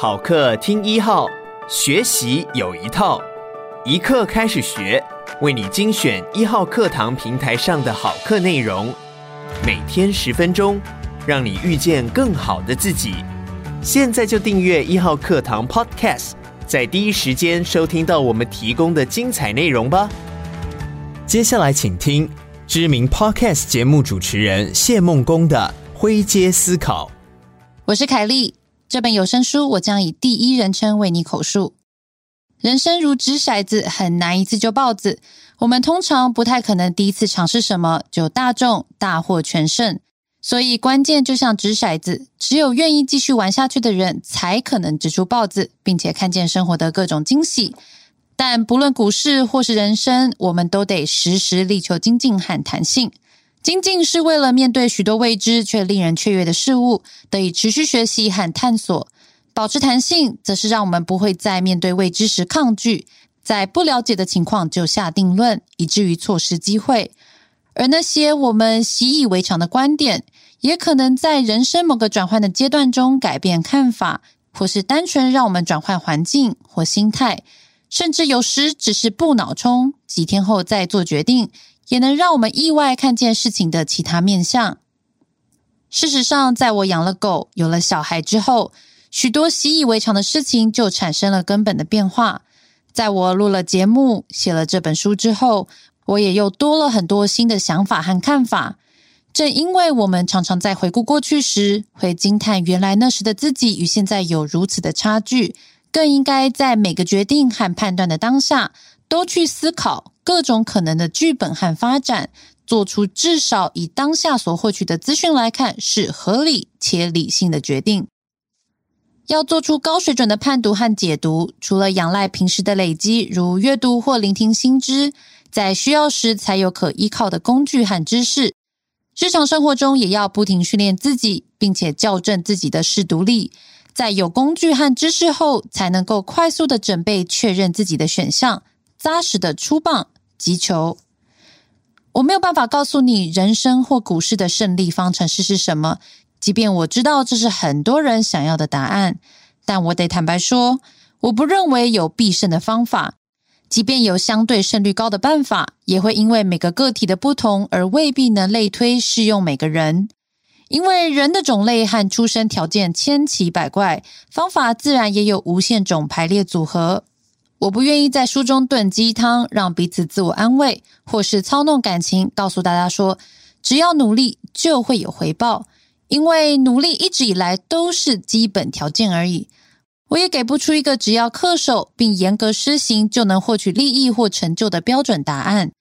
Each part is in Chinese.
好课听一号，学习有一套，一课开始学，为你精选一号课堂平台上的好课内容，每天十分钟，让你遇见更好的自己。现在就订阅一号课堂 Podcast，在第一时间收听到我们提供的精彩内容吧。接下来请听知名 Podcast 节目主持人谢孟恭的《灰阶思考》。我是凯莉。这本有声书，我将以第一人称为你口述。人生如掷骰子，很难一次就爆子。我们通常不太可能第一次尝试什么就大中大获全胜，所以关键就像掷骰子，只有愿意继续玩下去的人，才可能掷出豹子，并且看见生活的各种惊喜。但不论股市或是人生，我们都得时时力求精进和弹性。精进是为了面对许多未知却令人雀跃的事物，得以持续学习和探索；保持弹性，则是让我们不会在面对未知时抗拒，在不了解的情况就下定论，以至于错失机会。而那些我们习以为常的观点，也可能在人生某个转换的阶段中改变看法，或是单纯让我们转换环境或心态，甚至有时只是不脑冲，几天后再做决定。也能让我们意外看见事情的其他面相。事实上，在我养了狗、有了小孩之后，许多习以为常的事情就产生了根本的变化。在我录了节目、写了这本书之后，我也又多了很多新的想法和看法。正因为我们常常在回顾过去时，会惊叹原来那时的自己与现在有如此的差距，更应该在每个决定和判断的当下，都去思考。各种可能的剧本和发展，做出至少以当下所获取的资讯来看是合理且理性的决定。要做出高水准的判读和解读，除了仰赖平时的累积，如阅读或聆听新知，在需要时才有可依靠的工具和知识。日常生活中也要不停训练自己，并且校正自己的视读力。在有工具和知识后，才能够快速的准备确认自己的选项，扎实的出棒。击球，我没有办法告诉你人生或股市的胜利方程式是什么，即便我知道这是很多人想要的答案，但我得坦白说，我不认为有必胜的方法。即便有相对胜率高的办法，也会因为每个个体的不同而未必能类推适用每个人。因为人的种类和出生条件千奇百怪，方法自然也有无限种排列组合。我不愿意在书中炖鸡汤，让彼此自我安慰，或是操弄感情，告诉大家说，只要努力就会有回报，因为努力一直以来都是基本条件而已。我也给不出一个只要恪守并严格施行就能获取利益或成就的标准答案。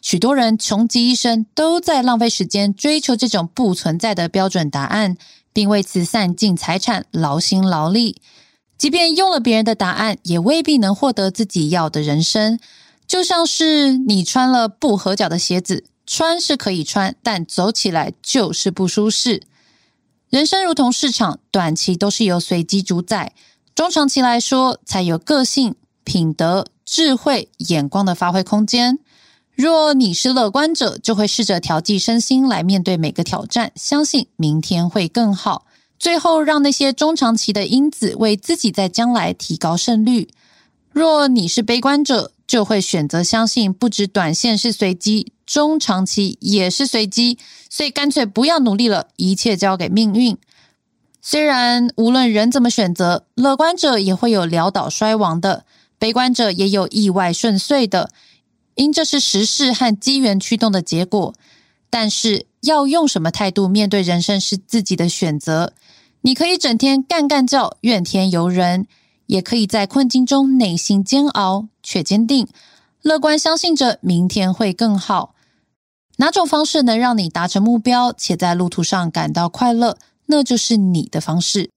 许多人穷极一生都在浪费时间追求这种不存在的标准答案，并为此散尽财产，劳心劳力。即便用了别人的答案，也未必能获得自己要的人生。就像是你穿了不合脚的鞋子，穿是可以穿，但走起来就是不舒适。人生如同市场，短期都是由随机主宰，中长期来说才有个性、品德、智慧、眼光的发挥空间。若你是乐观者，就会试着调剂身心来面对每个挑战，相信明天会更好。最后，让那些中长期的因子为自己在将来提高胜率。若你是悲观者，就会选择相信，不止短线是随机，中长期也是随机，所以干脆不要努力了，一切交给命运。虽然无论人怎么选择，乐观者也会有潦倒衰亡的，悲观者也有意外顺遂的，因这是时势和机缘驱动的结果。但是，要用什么态度面对人生是自己的选择。你可以整天干干叫，怨天尤人；也可以在困境中内心煎熬却坚定，乐观相信着明天会更好。哪种方式能让你达成目标，且在路途上感到快乐，那就是你的方式。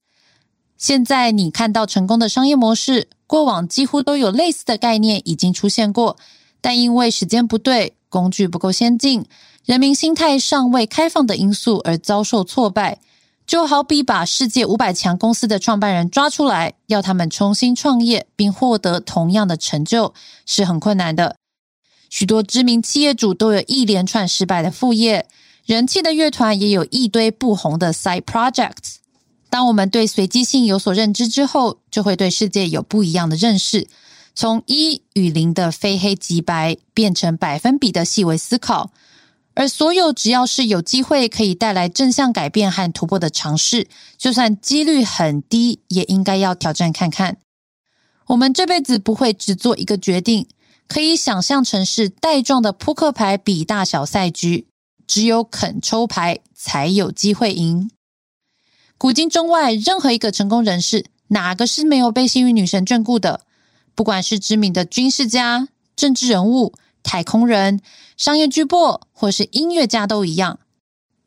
现在你看到成功的商业模式，过往几乎都有类似的概念已经出现过，但因为时间不对、工具不够先进、人民心态尚未开放的因素而遭受挫败。就好比把世界五百强公司的创办人抓出来，要他们重新创业并获得同样的成就，是很困难的。许多知名企业主都有一连串失败的副业，人气的乐团也有一堆不红的 side projects。当我们对随机性有所认知之后，就会对世界有不一样的认识。从一与零的非黑即白，变成百分比的细微思考。而所有只要是有机会可以带来正向改变和突破的尝试，就算几率很低，也应该要挑战看看。我们这辈子不会只做一个决定，可以想象成是带状的扑克牌比大小赛局，只有肯抽牌才有机会赢。古今中外，任何一个成功人士，哪个是没有被幸运女神眷顾的？不管是知名的军事家、政治人物。太空人、商业巨擘或是音乐家都一样，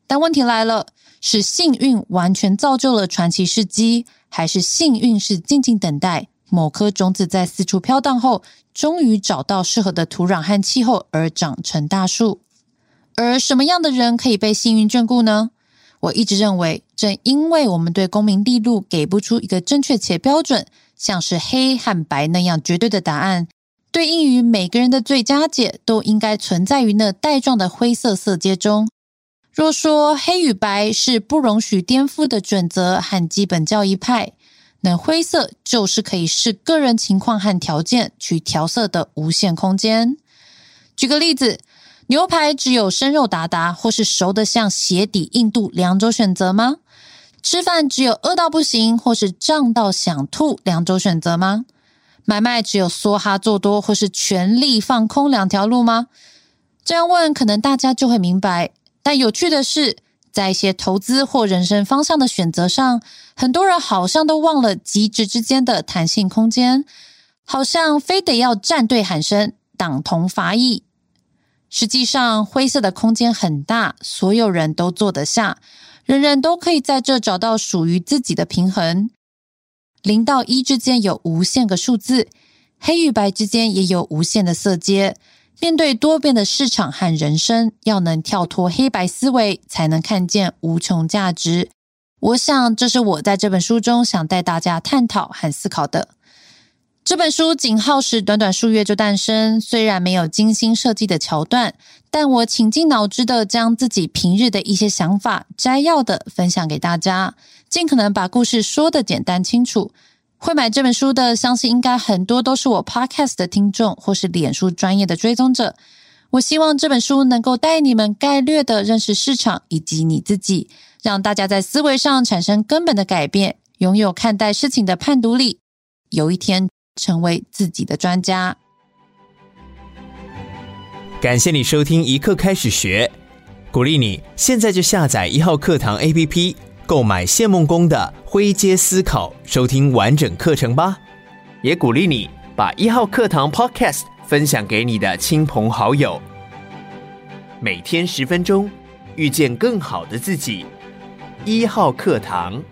但问题来了：是幸运完全造就了传奇事迹，还是幸运是静静等待某颗种子在四处飘荡后，终于找到适合的土壤和气候而长成大树？而什么样的人可以被幸运眷顾呢？我一直认为，正因为我们对功名利禄给不出一个正确且标准，像是黑和白那样绝对的答案。对应于每个人的最佳解，都应该存在于那带状的灰色色阶中。若说黑与白是不容许颠覆的准则和基本教义派，那灰色就是可以视个人情况和条件去调色的无限空间。举个例子，牛排只有生肉达达，或是熟得像鞋底硬度两种选择吗？吃饭只有饿到不行，或是胀到想吐两种选择吗？买卖只有梭哈做多或是全力放空两条路吗？这样问，可能大家就会明白。但有趣的是，在一些投资或人生方向的选择上，很多人好像都忘了极值之间的弹性空间，好像非得要站队喊声，党同伐异。实际上，灰色的空间很大，所有人都坐得下，人人都可以在这找到属于自己的平衡。零到一之间有无限个数字，黑与白之间也有无限的色阶。面对多变的市场和人生，要能跳脱黑白思维，才能看见无穷价值。我想，这是我在这本书中想带大家探讨和思考的。这本书仅耗时短短数月就诞生，虽然没有精心设计的桥段，但我倾尽脑汁的将自己平日的一些想法摘要的分享给大家，尽可能把故事说得简单清楚。会买这本书的，相信应该很多都是我 Podcast 的听众，或是脸书专业的追踪者。我希望这本书能够带你们概略的认识市场以及你自己，让大家在思维上产生根本的改变，拥有看待事情的判读力。有一天。成为自己的专家。感谢你收听一课开始学，鼓励你现在就下载一号课堂 APP，购买谢孟恭的《灰阶思考》，收听完整课程吧。也鼓励你把一号课堂 Podcast 分享给你的亲朋好友。每天十分钟，遇见更好的自己。一号课堂。